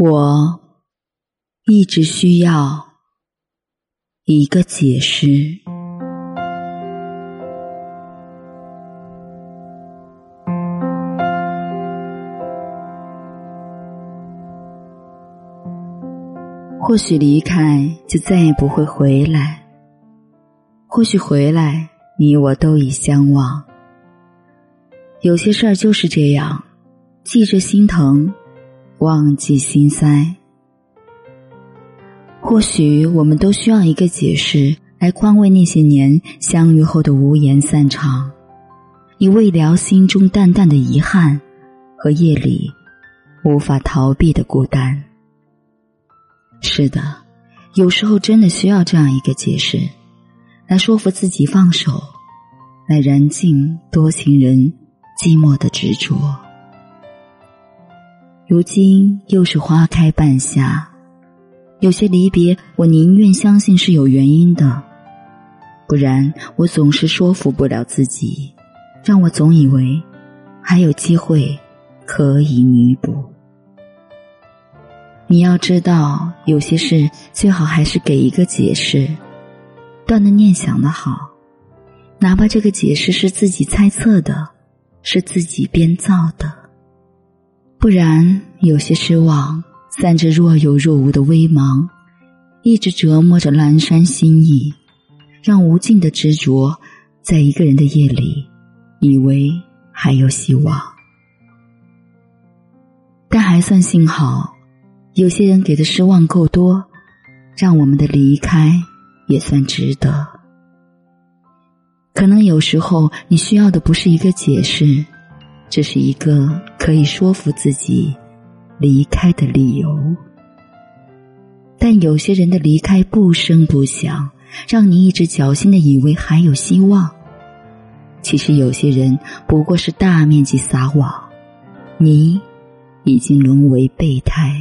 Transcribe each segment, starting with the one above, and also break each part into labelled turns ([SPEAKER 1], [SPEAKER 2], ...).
[SPEAKER 1] 我一直需要一个解释。或许离开就再也不会回来，或许回来你我都已相忘。有些事儿就是这样，记着心疼。忘记心塞，或许我们都需要一个解释来宽慰那些年相遇后的无言散场，以慰疗心中淡淡的遗憾和夜里无法逃避的孤单。是的，有时候真的需要这样一个解释，来说服自己放手，来燃尽多情人寂寞的执着。如今又是花开半夏，有些离别，我宁愿相信是有原因的，不然我总是说服不了自己，让我总以为还有机会可以弥补。你要知道，有些事最好还是给一个解释，断的念想的好，哪怕这个解释是自己猜测的，是自己编造的。不然，有些失望散着若有若无的微芒，一直折磨着阑珊心意，让无尽的执着，在一个人的夜里，以为还有希望。但还算幸好，有些人给的失望够多，让我们的离开也算值得。可能有时候，你需要的不是一个解释。这是一个可以说服自己离开的理由，但有些人的离开不声不响，让你一直侥幸的以为还有希望。其实有些人不过是大面积撒网，你已经沦为备胎。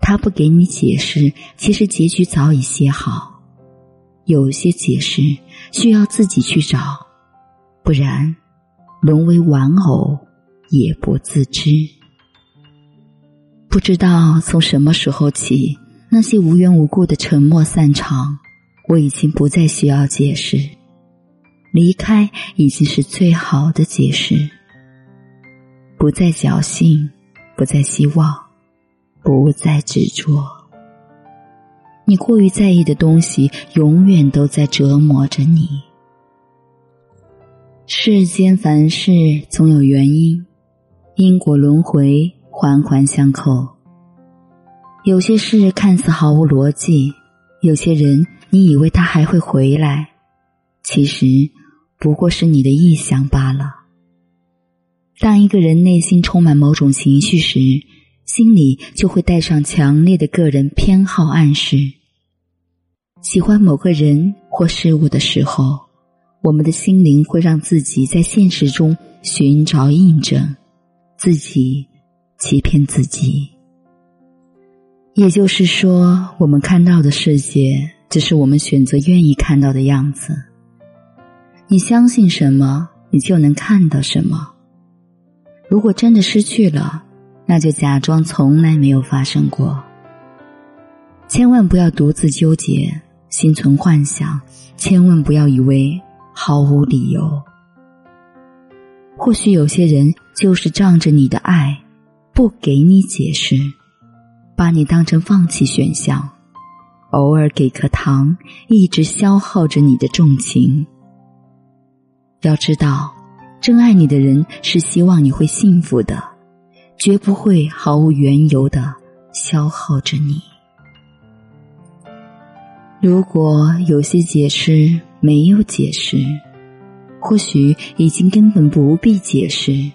[SPEAKER 1] 他不给你解释，其实结局早已写好。有些解释需要自己去找，不然。沦为玩偶也不自知，不知道从什么时候起，那些无缘无故的沉默散场，我已经不再需要解释，离开已经是最好的解释。不再侥幸，不再希望，不再执着。你过于在意的东西，永远都在折磨着你。世间凡事总有原因，因果轮回环环相扣。有些事看似毫无逻辑，有些人你以为他还会回来，其实不过是你的臆想罢了。当一个人内心充满某种情绪时，心里就会带上强烈的个人偏好暗示。喜欢某个人或事物的时候。我们的心灵会让自己在现实中寻找印证，自己欺骗自己。也就是说，我们看到的世界只是我们选择愿意看到的样子。你相信什么，你就能看到什么。如果真的失去了，那就假装从来没有发生过。千万不要独自纠结，心存幻想。千万不要以为。毫无理由。或许有些人就是仗着你的爱，不给你解释，把你当成放弃选项，偶尔给颗糖，一直消耗着你的重情。要知道，真爱你的人是希望你会幸福的，绝不会毫无缘由的消耗着你。如果有些解释。没有解释，或许已经根本不必解释，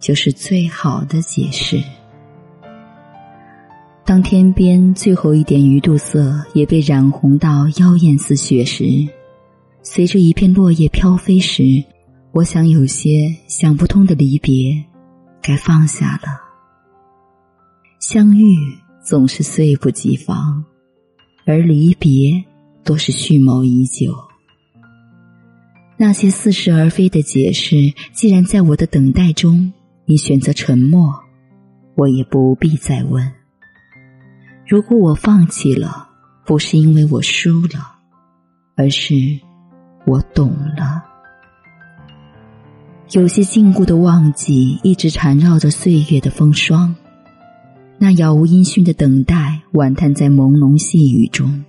[SPEAKER 1] 就是最好的解释。当天边最后一点鱼肚色也被染红到妖艳似雪时，随着一片落叶飘飞时，我想有些想不通的离别，该放下了。相遇总是猝不及防，而离别多是蓄谋已久。那些似是而非的解释，既然在我的等待中，你选择沉默，我也不必再问。如果我放弃了，不是因为我输了，而是我懂了。有些禁锢的忘记，一直缠绕着岁月的风霜。那杳无音讯的等待，晚叹在朦胧细雨中。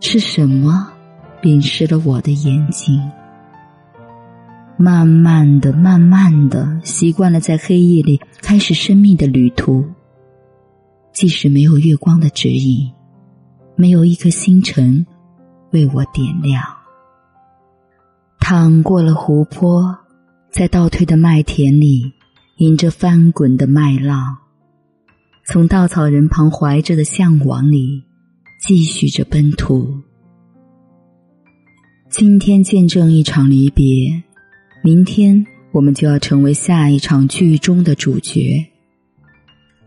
[SPEAKER 1] 是什么淋湿了我的眼睛？慢慢的，慢慢的，习惯了在黑夜里开始生命的旅途。即使没有月光的指引，没有一颗星辰为我点亮，淌过了湖泊。在倒退的麦田里，迎着翻滚的麦浪，从稻草人旁怀着的向往里，继续着奔途。今天见证一场离别，明天我们就要成为下一场剧中的主角。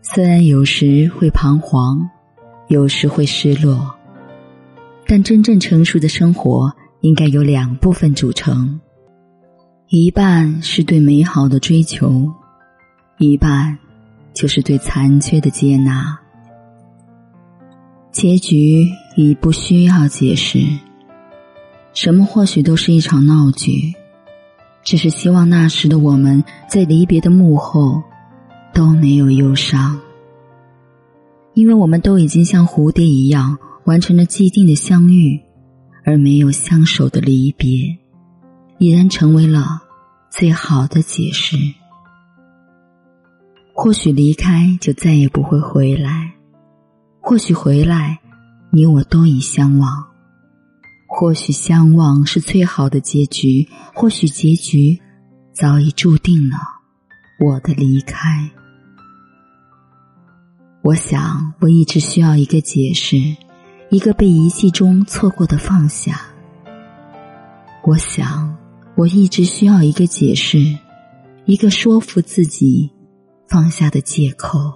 [SPEAKER 1] 虽然有时会彷徨，有时会失落，但真正成熟的生活应该由两部分组成。一半是对美好的追求，一半就是对残缺的接纳。结局已不需要解释，什么或许都是一场闹剧，只是希望那时的我们在离别的幕后都没有忧伤，因为我们都已经像蝴蝶一样完成了既定的相遇，而没有相守的离别。已然成为了最好的解释。或许离开就再也不会回来，或许回来，你我都已相忘。或许相忘是最好的结局，或许结局早已注定了我的离开。我想，我一直需要一个解释，一个被遗弃中错过的放下。我想。我一直需要一个解释，一个说服自己放下的借口。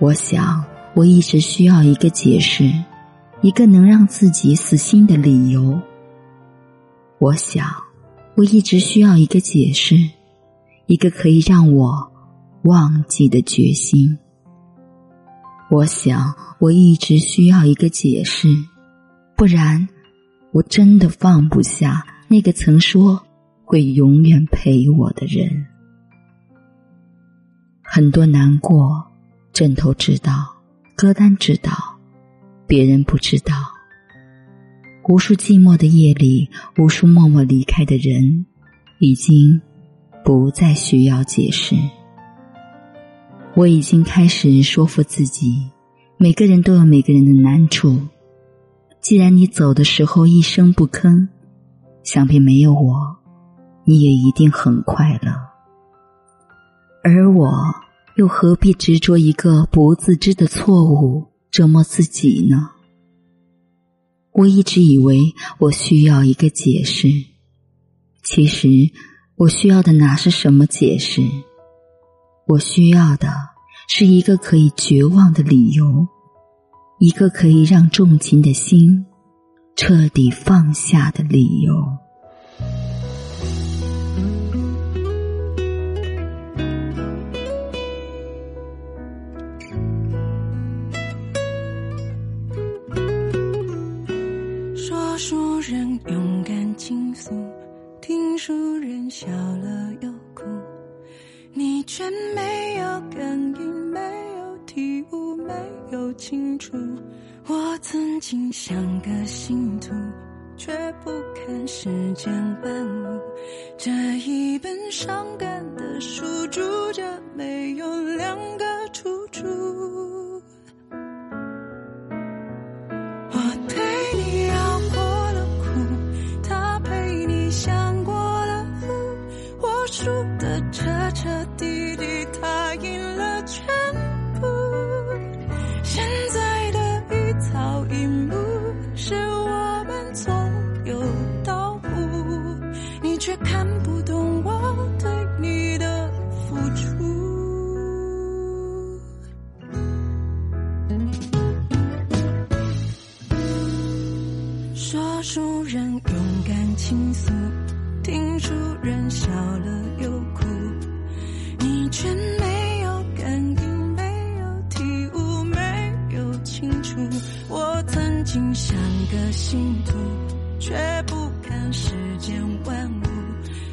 [SPEAKER 1] 我想，我一直需要一个解释，一个能让自己死心的理由。我想，我一直需要一个解释，一个可以让我忘记的决心。我想，我一直需要一个解释，不然。我真的放不下那个曾说会永远陪我的人。很多难过，枕头知道，歌单知道，别人不知道。无数寂寞的夜里，无数默默离开的人，已经不再需要解释。我已经开始说服自己，每个人都有每个人的难处。既然你走的时候一声不吭，想必没有我，你也一定很快乐。而我又何必执着一个不自知的错误折磨自己呢？我一直以为我需要一个解释，其实我需要的哪是什么解释？我需要的是一个可以绝望的理由。一个可以让重情的心彻底放下的理由。
[SPEAKER 2] 听书人笑了又哭，你却没有感应，没有体悟，没有清楚。我曾经像个信徒，却不堪世间万物。这一本伤感的书，住着没有两个出处。却不看世间万物，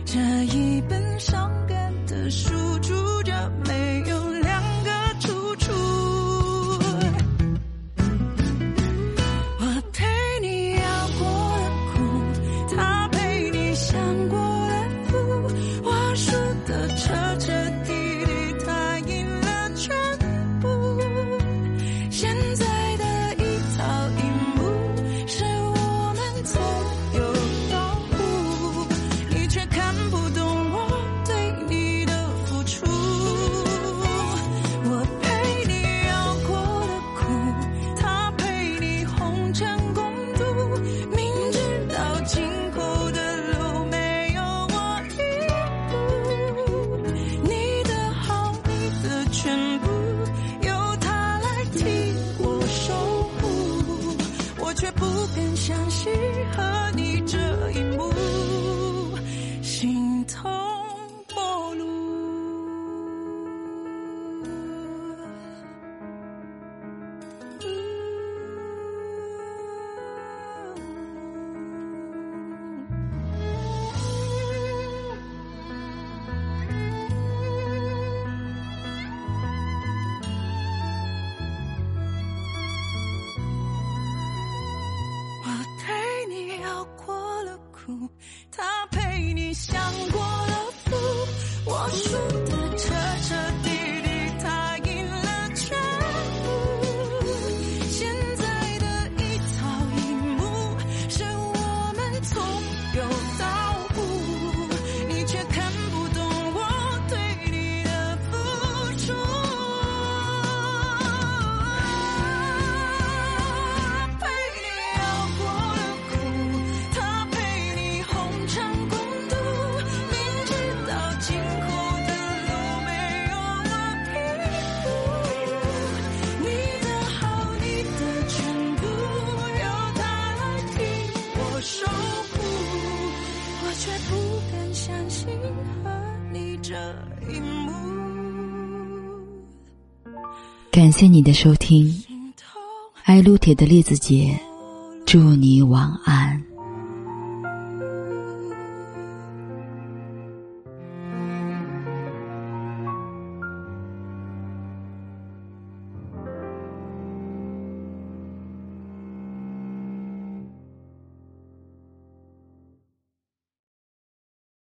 [SPEAKER 2] 这一本伤感的书注。
[SPEAKER 1] 感谢你的收听。爱撸铁的栗子姐祝你晚安。